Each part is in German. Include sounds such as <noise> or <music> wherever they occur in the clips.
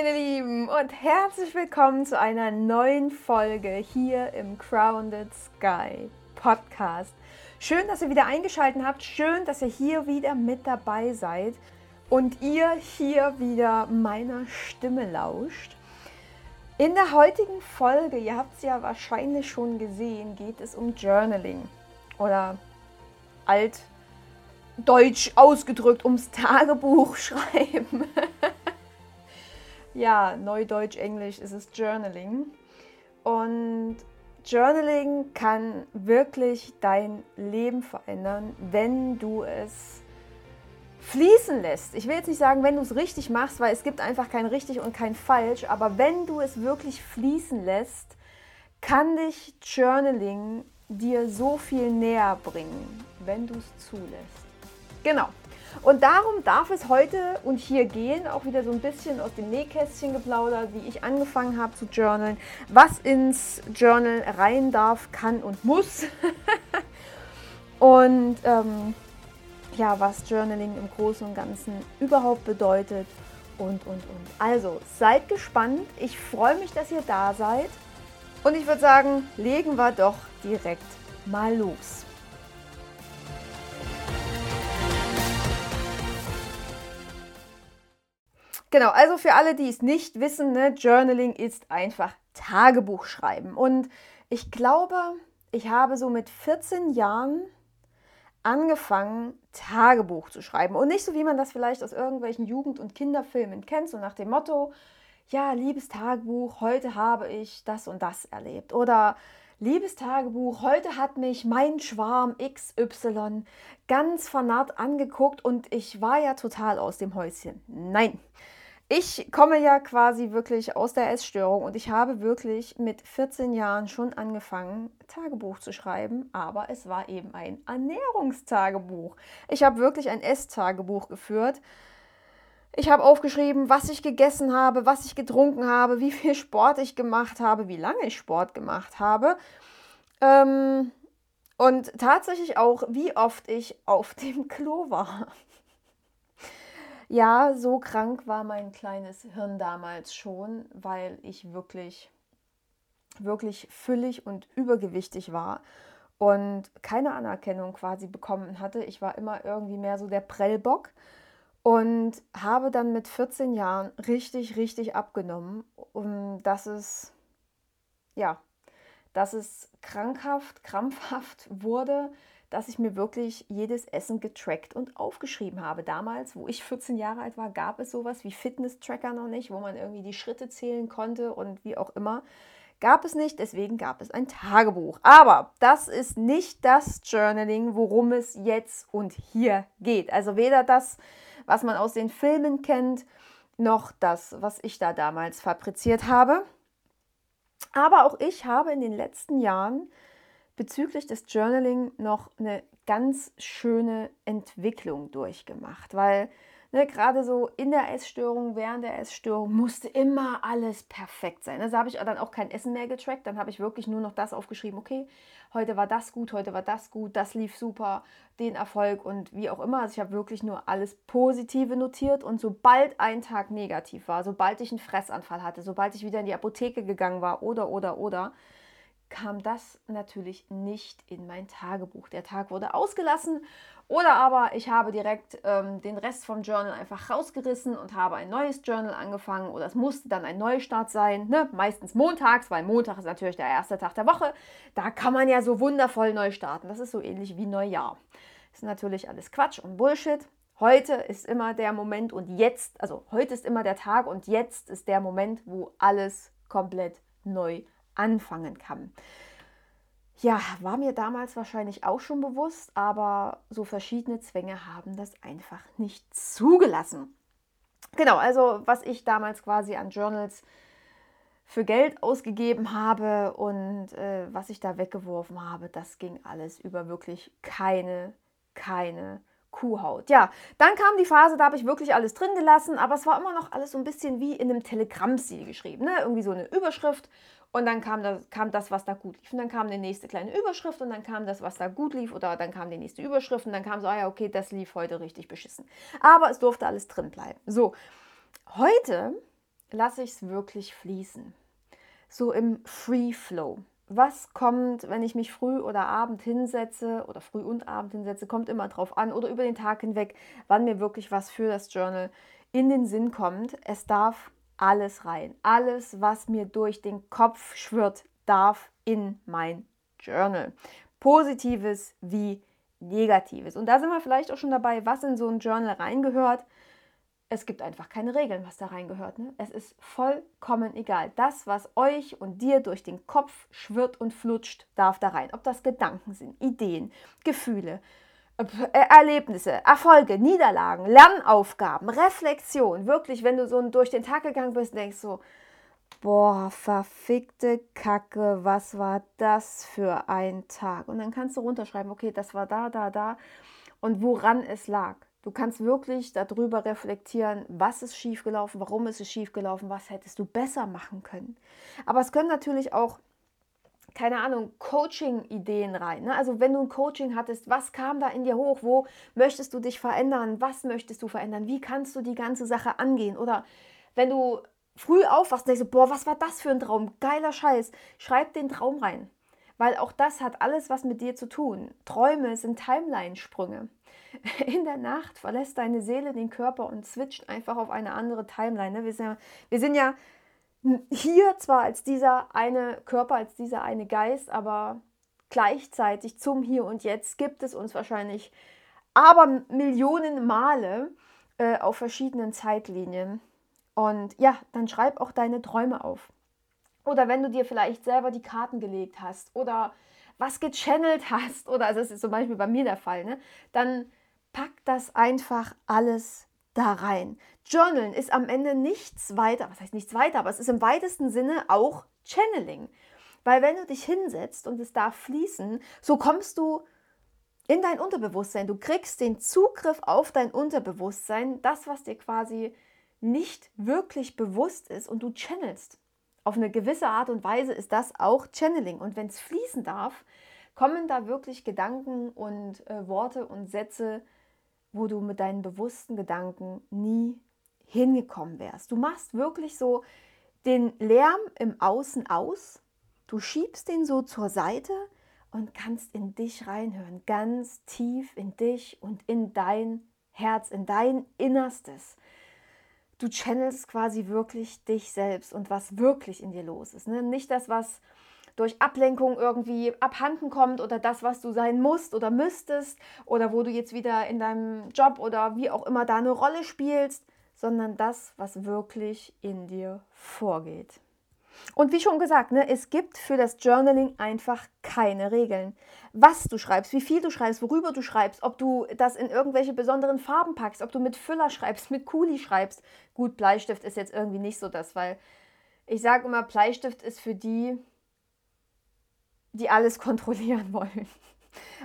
meine Lieben, und herzlich willkommen zu einer neuen Folge hier im Grounded Sky Podcast. Schön, dass ihr wieder eingeschaltet habt. Schön, dass ihr hier wieder mit dabei seid und ihr hier wieder meiner Stimme lauscht. In der heutigen Folge, ihr habt es ja wahrscheinlich schon gesehen, geht es um Journaling oder altdeutsch ausgedrückt ums Tagebuch <laughs> schreiben. Ja, Neudeutsch, Englisch ist es Journaling. Und Journaling kann wirklich dein Leben verändern, wenn du es fließen lässt. Ich will jetzt nicht sagen, wenn du es richtig machst, weil es gibt einfach kein richtig und kein falsch, aber wenn du es wirklich fließen lässt, kann dich Journaling dir so viel näher bringen, wenn du es zulässt. Genau. Und darum darf es heute und hier gehen, auch wieder so ein bisschen aus dem Nähkästchen geplaudert, wie ich angefangen habe zu journalen, was ins Journal rein darf, kann und muss. <laughs> und ähm, ja, was Journaling im Großen und Ganzen überhaupt bedeutet und, und, und. Also, seid gespannt. Ich freue mich, dass ihr da seid. Und ich würde sagen, legen wir doch direkt mal los. Genau, also für alle, die es nicht wissen, ne, Journaling ist einfach Tagebuch schreiben. Und ich glaube, ich habe so mit 14 Jahren angefangen, Tagebuch zu schreiben. Und nicht so, wie man das vielleicht aus irgendwelchen Jugend- und Kinderfilmen kennt, so nach dem Motto, ja, liebes Tagebuch, heute habe ich das und das erlebt. Oder liebes Tagebuch, heute hat mich mein Schwarm XY ganz vernarrt angeguckt und ich war ja total aus dem Häuschen. Nein, ich komme ja quasi wirklich aus der Essstörung und ich habe wirklich mit 14 Jahren schon angefangen, Tagebuch zu schreiben, aber es war eben ein Ernährungstagebuch. Ich habe wirklich ein Esstagebuch geführt. Ich habe aufgeschrieben, was ich gegessen habe, was ich getrunken habe, wie viel Sport ich gemacht habe, wie lange ich Sport gemacht habe. Ähm, und tatsächlich auch, wie oft ich auf dem Klo war. Ja, so krank war mein kleines Hirn damals schon, weil ich wirklich, wirklich füllig und übergewichtig war und keine Anerkennung quasi bekommen hatte. Ich war immer irgendwie mehr so der Prellbock und habe dann mit 14 Jahren richtig, richtig abgenommen. Und das ist, ja, dass es krankhaft, krampfhaft <laughs> wurde dass ich mir wirklich jedes Essen getrackt und aufgeschrieben habe. Damals, wo ich 14 Jahre alt war, gab es sowas wie Fitness-Tracker noch nicht, wo man irgendwie die Schritte zählen konnte und wie auch immer. Gab es nicht, deswegen gab es ein Tagebuch. Aber das ist nicht das Journaling, worum es jetzt und hier geht. Also weder das, was man aus den Filmen kennt, noch das, was ich da damals fabriziert habe. Aber auch ich habe in den letzten Jahren bezüglich des Journaling noch eine ganz schöne Entwicklung durchgemacht, weil ne, gerade so in der Essstörung, während der Essstörung musste immer alles perfekt sein. Also habe ich dann auch kein Essen mehr getrackt, dann habe ich wirklich nur noch das aufgeschrieben, okay, heute war das gut, heute war das gut, das lief super, den Erfolg und wie auch immer. Also ich habe wirklich nur alles Positive notiert und sobald ein Tag negativ war, sobald ich einen Fressanfall hatte, sobald ich wieder in die Apotheke gegangen war oder, oder, oder, kam das natürlich nicht in mein Tagebuch. Der Tag wurde ausgelassen oder aber ich habe direkt ähm, den Rest vom Journal einfach rausgerissen und habe ein neues Journal angefangen oder es musste dann ein Neustart sein, ne? meistens montags, weil Montag ist natürlich der erste Tag der Woche. Da kann man ja so wundervoll neu starten. Das ist so ähnlich wie Neujahr. Ist natürlich alles Quatsch und Bullshit. Heute ist immer der Moment und jetzt, also heute ist immer der Tag und jetzt ist der Moment, wo alles komplett neu ist anfangen kann. Ja, war mir damals wahrscheinlich auch schon bewusst, aber so verschiedene Zwänge haben das einfach nicht zugelassen. Genau, also was ich damals quasi an Journals für Geld ausgegeben habe und äh, was ich da weggeworfen habe, das ging alles über wirklich keine, keine Kuhhaut. Ja, dann kam die Phase, da habe ich wirklich alles drin gelassen, aber es war immer noch alles so ein bisschen wie in einem Telegramm-Stil geschrieben. Ne? Irgendwie so eine Überschrift und dann kam das, kam das, was da gut lief. Und dann kam die nächste kleine Überschrift und dann kam das, was da gut lief. Oder dann kam die nächste Überschrift und dann kam so, ah ja, okay, das lief heute richtig beschissen. Aber es durfte alles drin bleiben. So, heute lasse ich es wirklich fließen. So im Free Flow. Was kommt, wenn ich mich früh oder abend hinsetze oder früh und abend hinsetze, kommt immer drauf an oder über den Tag hinweg, wann mir wirklich was für das Journal in den Sinn kommt. Es darf alles rein. Alles, was mir durch den Kopf schwirrt, darf in mein Journal. Positives wie Negatives. Und da sind wir vielleicht auch schon dabei, was in so ein Journal reingehört. Es gibt einfach keine Regeln, was da reingehört. Ne? Es ist vollkommen egal. Das, was euch und dir durch den Kopf schwirrt und flutscht, darf da rein. Ob das Gedanken sind, Ideen, Gefühle, Erlebnisse, Erfolge, Niederlagen, Lernaufgaben, Reflexion. Wirklich, wenn du so durch den Tag gegangen bist, denkst so, boah, verfickte Kacke, was war das für ein Tag? Und dann kannst du runterschreiben, okay, das war da, da, da und woran es lag. Du kannst wirklich darüber reflektieren, was ist schiefgelaufen, warum ist es schiefgelaufen, was hättest du besser machen können. Aber es können natürlich auch, keine Ahnung, Coaching-Ideen rein. Ne? Also wenn du ein Coaching hattest, was kam da in dir hoch? Wo möchtest du dich verändern? Was möchtest du verändern? Wie kannst du die ganze Sache angehen? Oder wenn du früh aufwachst und denkst, so, boah, was war das für ein Traum? Geiler Scheiß. Schreib den Traum rein. Weil auch das hat alles was mit dir zu tun. Träume sind Timeline-Sprünge. <laughs> In der Nacht verlässt deine Seele den Körper und switcht einfach auf eine andere Timeline. Ne? Wir sind ja, wir sind ja hier zwar als dieser eine Körper, als dieser eine Geist, aber gleichzeitig zum Hier und Jetzt gibt es uns wahrscheinlich aber Millionen Male äh, auf verschiedenen Zeitlinien. Und ja, dann schreib auch deine Träume auf. Oder wenn du dir vielleicht selber die Karten gelegt hast oder was gechannelt <laughs> hast, oder also das ist zum Beispiel bei mir der Fall, ne, dann pack das einfach alles da rein. Journalen ist am Ende nichts weiter, was heißt nichts weiter, aber es ist im weitesten Sinne auch Channeling. Weil wenn du dich hinsetzt und es darf fließen, so kommst du in dein Unterbewusstsein. Du kriegst den Zugriff auf dein Unterbewusstsein, das, was dir quasi nicht wirklich bewusst ist und du channelst. Auf eine gewisse Art und Weise ist das auch Channeling. Und wenn es fließen darf, kommen da wirklich Gedanken und äh, Worte und Sätze, wo du mit deinen bewussten Gedanken nie hingekommen wärst. Du machst wirklich so den Lärm im Außen aus, du schiebst den so zur Seite und kannst in dich reinhören, ganz tief in dich und in dein Herz, in dein Innerstes du channelst quasi wirklich dich selbst und was wirklich in dir los ist. Ne? Nicht das, was durch Ablenkung irgendwie abhanden kommt oder das, was du sein musst oder müsstest oder wo du jetzt wieder in deinem Job oder wie auch immer da eine Rolle spielst, sondern das, was wirklich in dir vorgeht. Und wie schon gesagt, ne, es gibt für das Journaling einfach keine Regeln. Was du schreibst, wie viel du schreibst, worüber du schreibst, ob du das in irgendwelche besonderen Farben packst, ob du mit Füller schreibst, mit Kuli schreibst. Gut, Bleistift ist jetzt irgendwie nicht so das, weil ich sage immer, Bleistift ist für die, die alles <laughs> kontrollieren wollen.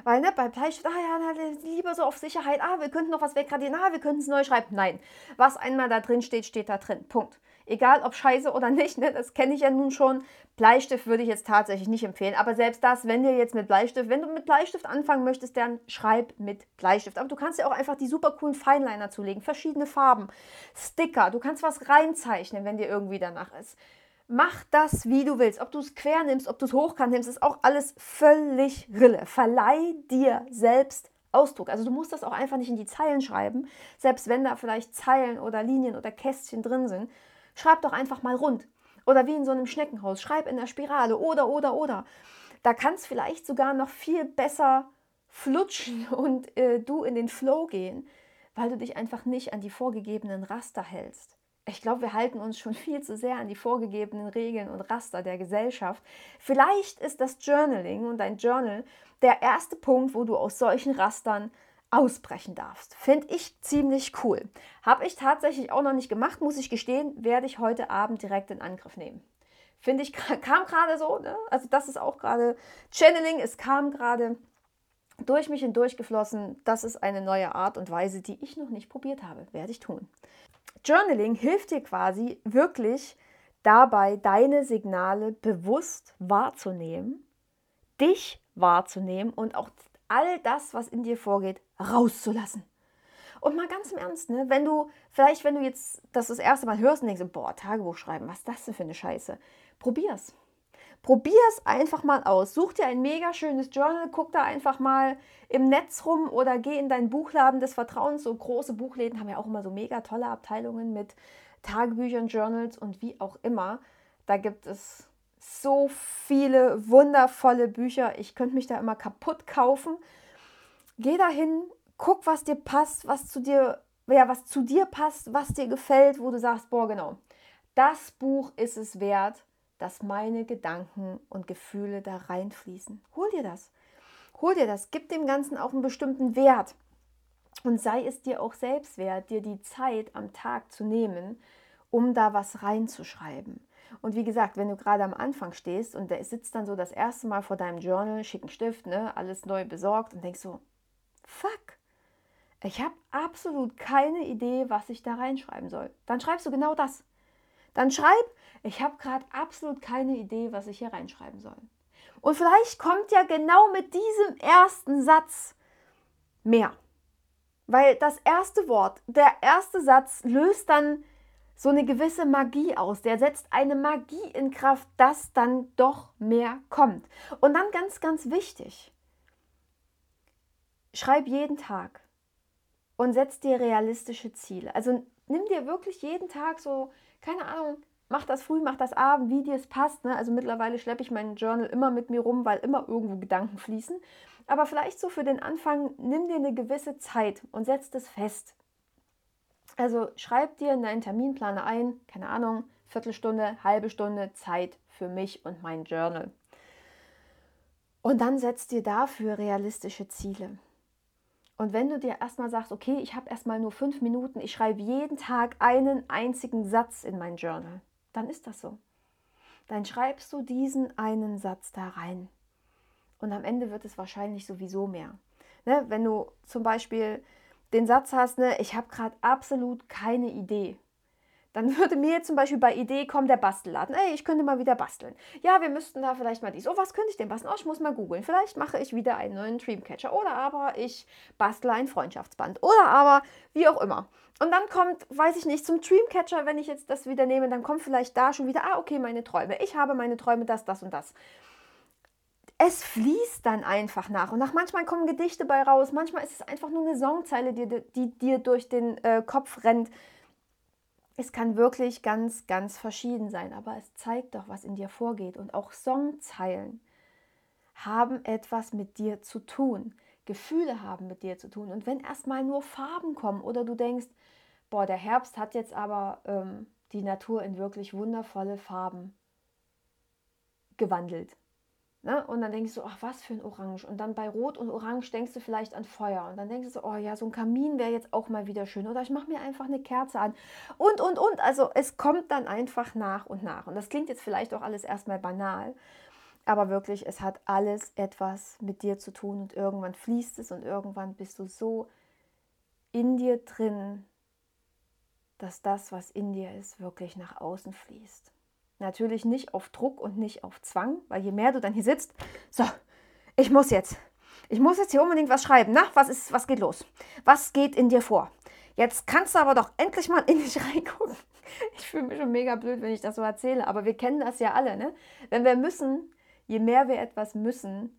Weil ne, bei Bleistift, ah ja, lieber so auf Sicherheit, ah, wir könnten noch was wegradieren, ah, wir könnten es neu schreiben. Nein, was einmal da drin steht, steht da drin. Punkt. Egal ob scheiße oder nicht, ne, das kenne ich ja nun schon. Bleistift würde ich jetzt tatsächlich nicht empfehlen. Aber selbst das, wenn dir jetzt mit Bleistift, wenn du mit Bleistift anfangen möchtest, dann schreib mit Bleistift. Aber du kannst ja auch einfach die super coolen Feinliner zulegen, verschiedene Farben, Sticker, du kannst was reinzeichnen, wenn dir irgendwie danach ist. Mach das, wie du willst. Ob du es quer nimmst, ob du es hochkant nimmst, ist auch alles völlig Rille. Verleih dir selbst Ausdruck. Also du musst das auch einfach nicht in die Zeilen schreiben, selbst wenn da vielleicht Zeilen oder Linien oder Kästchen drin sind. Schreib doch einfach mal rund. Oder wie in so einem Schneckenhaus. Schreib in der Spirale. Oder, oder, oder. Da kann es vielleicht sogar noch viel besser flutschen <laughs> und äh, du in den Flow gehen, weil du dich einfach nicht an die vorgegebenen Raster hältst. Ich glaube, wir halten uns schon <laughs> viel zu sehr an die vorgegebenen Regeln und Raster der Gesellschaft. Vielleicht ist das Journaling und dein Journal der erste Punkt, wo du aus solchen Rastern ausbrechen darfst. Finde ich ziemlich cool. Habe ich tatsächlich auch noch nicht gemacht, muss ich gestehen, werde ich heute Abend direkt in Angriff nehmen. Finde ich, <laughs> kam gerade so, ne? also das ist auch gerade Channeling, es kam gerade durch mich hindurch geflossen. Das ist eine neue Art und Weise, die ich noch nicht probiert habe. Werde ich tun. Journaling hilft dir quasi wirklich dabei, deine Signale bewusst wahrzunehmen, dich wahrzunehmen und auch all das, was in dir vorgeht, rauszulassen. Und mal ganz im Ernst, ne? wenn du, vielleicht wenn du jetzt das das erste Mal hörst und denkst, boah, Tagebuch schreiben, was ist das denn für eine Scheiße? Probier's. Probier es einfach mal aus. Such dir ein mega schönes Journal, guck da einfach mal im Netz rum oder geh in deinen Buchladen des Vertrauens. So große Buchläden haben ja auch immer so mega tolle Abteilungen mit Tagebüchern, Journals und wie auch immer. Da gibt es so viele wundervolle Bücher. Ich könnte mich da immer kaputt kaufen. Geh dahin, guck, was dir passt, was zu dir, ja, was zu dir passt, was dir gefällt, wo du sagst, boah, genau, das Buch ist es wert dass meine Gedanken und Gefühle da reinfließen. Hol dir das. Hol dir das. Gib dem Ganzen auch einen bestimmten Wert. Und sei es dir auch selbst wert, dir die Zeit am Tag zu nehmen, um da was reinzuschreiben. Und wie gesagt, wenn du gerade am Anfang stehst und der sitzt dann so das erste Mal vor deinem Journal, schicken Stift, ne, alles neu besorgt und denkst so, fuck, ich habe absolut keine Idee, was ich da reinschreiben soll. Dann schreibst du genau das. Dann schreib, ich habe gerade absolut keine Idee, was ich hier reinschreiben soll. Und vielleicht kommt ja genau mit diesem ersten Satz mehr. Weil das erste Wort, der erste Satz löst dann so eine gewisse Magie aus. Der setzt eine Magie in Kraft, dass dann doch mehr kommt. Und dann ganz, ganz wichtig, schreib jeden Tag und setz dir realistische Ziele. Also nimm dir wirklich jeden Tag so, keine Ahnung, mach das früh, mach das abend, wie dir es passt. Ne? Also mittlerweile schleppe ich meinen Journal immer mit mir rum, weil immer irgendwo Gedanken fließen. Aber vielleicht so für den Anfang, nimm dir eine gewisse Zeit und setz das fest. Also schreib dir in deinen Terminplaner ein, keine Ahnung, Viertelstunde, halbe Stunde Zeit für mich und mein Journal. Und dann setzt dir dafür realistische Ziele. Und wenn du dir erstmal sagst, okay, ich habe erstmal nur fünf Minuten, ich schreibe jeden Tag einen einzigen Satz in mein Journal, dann ist das so. Dann schreibst du diesen einen Satz da rein. Und am Ende wird es wahrscheinlich sowieso mehr. Ne, wenn du zum Beispiel den Satz hast, ne, ich habe gerade absolut keine Idee, dann würde mir zum Beispiel bei Idee kommen der Bastelladen. Ey, ich könnte mal wieder basteln. Ja, wir müssten da vielleicht mal dies. Oh, was könnte ich denn basteln? Oh, ich muss mal googeln. Vielleicht mache ich wieder einen neuen Dreamcatcher. Oder aber ich bastle ein Freundschaftsband. Oder aber wie auch immer. Und dann kommt, weiß ich nicht, zum Dreamcatcher, wenn ich jetzt das wieder nehme, dann kommt vielleicht da schon wieder, ah, okay, meine Träume. Ich habe meine Träume, das, das und das. Es fließt dann einfach nach und nach. Manchmal kommen Gedichte bei raus, manchmal ist es einfach nur eine Songzeile, die, dir durch den äh, Kopf rennt es kann wirklich ganz, ganz verschieden sein, aber es zeigt doch, was in dir vorgeht. Und auch Songzeilen haben etwas mit dir zu tun. Gefühle haben mit dir zu tun. Und wenn erstmal nur Farben kommen oder du denkst, boah, der Herbst hat jetzt aber ähm, die Natur in wirklich wundervolle Farben gewandelt. Ne? Und dann denkst du, ach, was für ein Orange. Und dann bei Rot und Orange denkst du vielleicht an Feuer. Und dann denkst du oh ja, so ein Kamin wäre jetzt auch mal wieder schön. Oder ich mache mir einfach eine Kerze an. Und, und, und. Also es kommt dann einfach nach und nach. Und das klingt jetzt vielleicht auch alles erstmal banal. Aber wirklich, es hat alles etwas mit dir zu tun. Und irgendwann fließt es und irgendwann bist du so in dir drin, dass das, was in dir ist, wirklich nach außen fließt. Natürlich nicht auf Druck und nicht auf Zwang, weil je mehr du dann hier sitzt, so, ich muss jetzt, ich muss jetzt hier unbedingt was schreiben. Na, was ist, was geht los? Was geht in dir vor? Jetzt kannst du aber doch endlich mal in dich <laughs> reingucken. Ich fühle mich schon mega blöd, wenn ich das so erzähle, aber wir kennen das ja alle, ne? Wenn wir müssen, je mehr wir etwas müssen,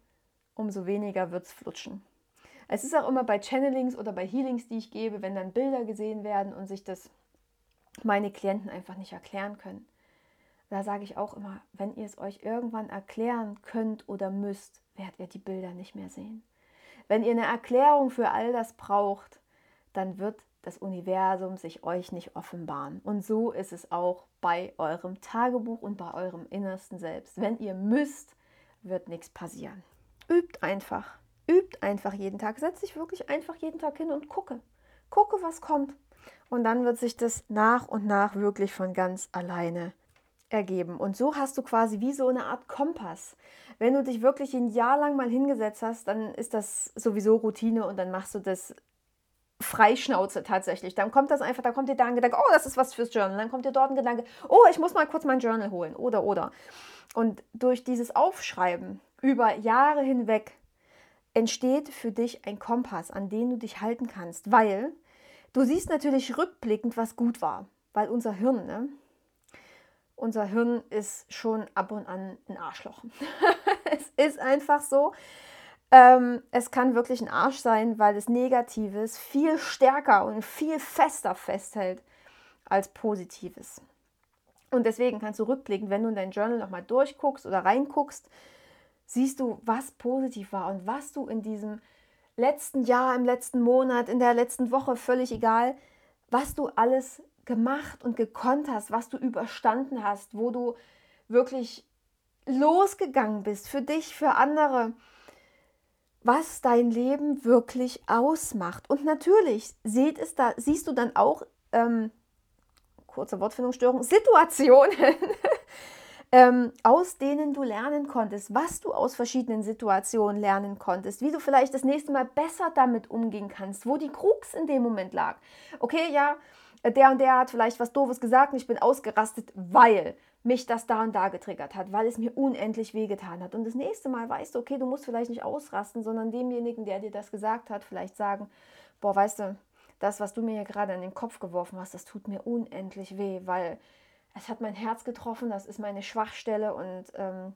umso weniger wird es flutschen. Es ist auch immer bei Channelings oder bei Healings, die ich gebe, wenn dann Bilder gesehen werden und sich das meine Klienten einfach nicht erklären können da sage ich auch immer, wenn ihr es euch irgendwann erklären könnt oder müsst, werdet ihr die Bilder nicht mehr sehen. Wenn ihr eine Erklärung für all das braucht, dann wird das Universum sich euch nicht offenbaren. Und so ist es auch bei eurem Tagebuch und bei eurem innersten Selbst. Wenn ihr müsst, wird nichts passieren. Übt einfach. Übt einfach jeden Tag. Setz dich wirklich einfach jeden Tag hin und gucke. Gucke, was kommt. Und dann wird sich das nach und nach wirklich von ganz alleine ergeben. Und so hast du quasi wie so eine Art Kompass. Wenn du dich wirklich ein Jahr lang mal hingesetzt hast, dann ist das sowieso Routine und dann machst du das Freischnauze tatsächlich. Dann kommt das einfach, da kommt dir da ein Gedanke, oh, das ist was fürs Journal. Dann kommt dir dort ein Gedanke, oh, ich muss mal kurz mein Journal holen. Oder, oder. Und durch dieses Aufschreiben über Jahre hinweg entsteht für dich ein Kompass, an den du dich halten kannst, weil Du siehst natürlich rückblickend, was gut war, weil unser Hirn, ne? Unser Hirn ist schon ab und an ein Arschloch. <laughs> es ist einfach so. Ähm, es kann wirklich ein Arsch sein, weil es Negatives viel stärker und viel fester festhält als Positives. Und deswegen kannst du rückblicken, wenn du in dein Journal nochmal durchguckst oder reinguckst, siehst du, was positiv war und was du in diesem letzten Jahr, im letzten Monat, in der letzten Woche, völlig egal, was du alles gemacht und gekonnt hast, was du überstanden hast, wo du wirklich losgegangen bist für dich, für andere, was dein Leben wirklich ausmacht. Und natürlich seht es da, siehst du dann auch, ähm, kurze Wortfindungsstörung, Situationen, <laughs> ähm, aus denen du lernen konntest, was du aus verschiedenen Situationen lernen konntest, wie du vielleicht das nächste Mal besser damit umgehen kannst, wo die Krux in dem Moment lag. Okay, ja, der und der hat vielleicht was Doofes gesagt und ich bin ausgerastet, weil mich das da und da getriggert hat, weil es mir unendlich wehgetan hat. Und das nächste Mal weißt du, okay, du musst vielleicht nicht ausrasten, sondern demjenigen, der dir das gesagt hat, vielleicht sagen, boah, weißt du, das, was du mir hier gerade in den Kopf geworfen hast, das tut mir unendlich weh, weil es hat mein Herz getroffen, das ist meine Schwachstelle und ähm,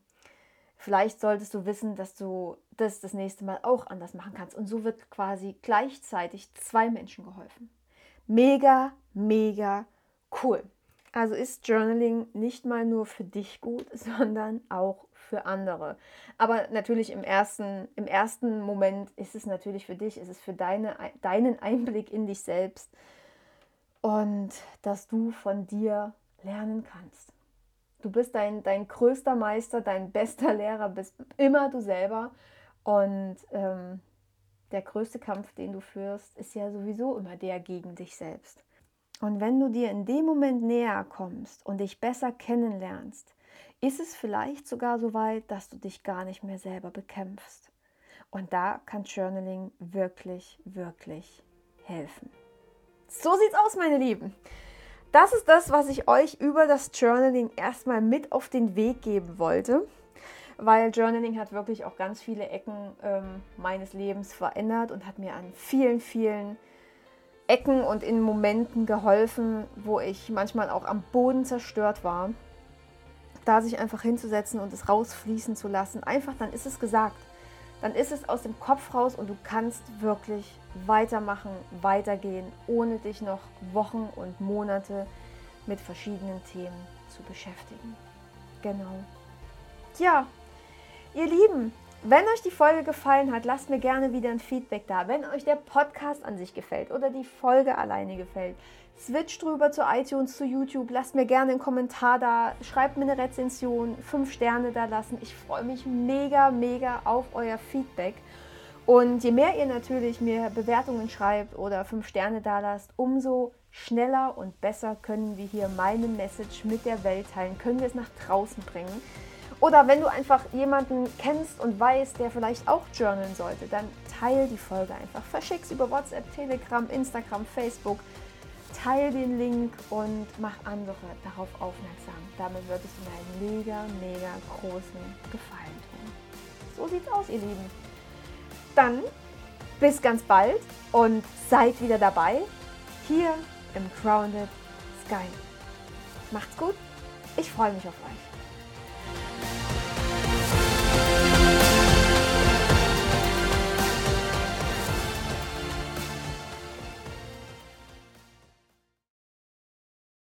vielleicht solltest du wissen, dass du das das nächste Mal auch anders machen kannst. Und so wird quasi gleichzeitig zwei Menschen geholfen. Mega, mega cool. Also ist Journaling nicht mal nur für dich gut, <laughs> sondern auch für andere. Aber natürlich im ersten, im ersten Moment ist es natürlich für dich, ist es für deine, deinen Einblick in dich selbst und dass du von dir lernen kannst. Du bist dein, dein größter Meister, dein bester Lehrer, bist immer du selber. Und ähm, der größte Kampf, den du führst, ist ja sowieso immer der gegen dich selbst. Und wenn du dir in dem Moment näher kommst und dich besser kennenlernst, ist es vielleicht sogar so weit, dass du dich gar nicht mehr selber bekämpfst. Und da kann Journaling wirklich, wirklich helfen. So sieht's aus, meine Lieben. Das ist das, was ich euch über das Journaling erstmal mit auf den Weg geben wollte, weil Journaling hat wirklich auch ganz viele Ecken ähm, meines Lebens verändert und hat mir an vielen, vielen Ecken und in Momenten geholfen, wo ich manchmal auch am Boden zerstört war. Da sich einfach hinzusetzen und es rausfließen zu lassen, einfach dann ist es gesagt. Dann ist es aus dem Kopf raus und du kannst wirklich weitermachen, weitergehen, ohne dich noch Wochen und Monate mit verschiedenen Themen zu beschäftigen. Genau. Ja, ihr Lieben, wenn euch die Folge gefallen hat, lasst mir gerne wieder ein Feedback da. Wenn euch der Podcast an sich gefällt oder die Folge alleine gefällt, switcht rüber zu iTunes, zu YouTube, lasst mir gerne einen Kommentar da, schreibt mir eine Rezension, fünf Sterne da lassen. Ich freue mich mega, mega auf euer Feedback. Und je mehr ihr natürlich mir Bewertungen schreibt oder fünf Sterne da lasst, umso schneller und besser können wir hier meine Message mit der Welt teilen, können wir es nach draußen bringen. Oder wenn du einfach jemanden kennst und weißt, der vielleicht auch journalen sollte, dann teile die Folge einfach. Verschick es über WhatsApp, Telegram, Instagram, Facebook. Teil den Link und mach andere darauf aufmerksam. Damit wird es mir einen mega, mega großen Gefallen tun. So sieht's aus, ihr Lieben dann bis ganz bald und seid wieder dabei hier im Grounded Sky. Macht's gut, ich freue mich auf euch.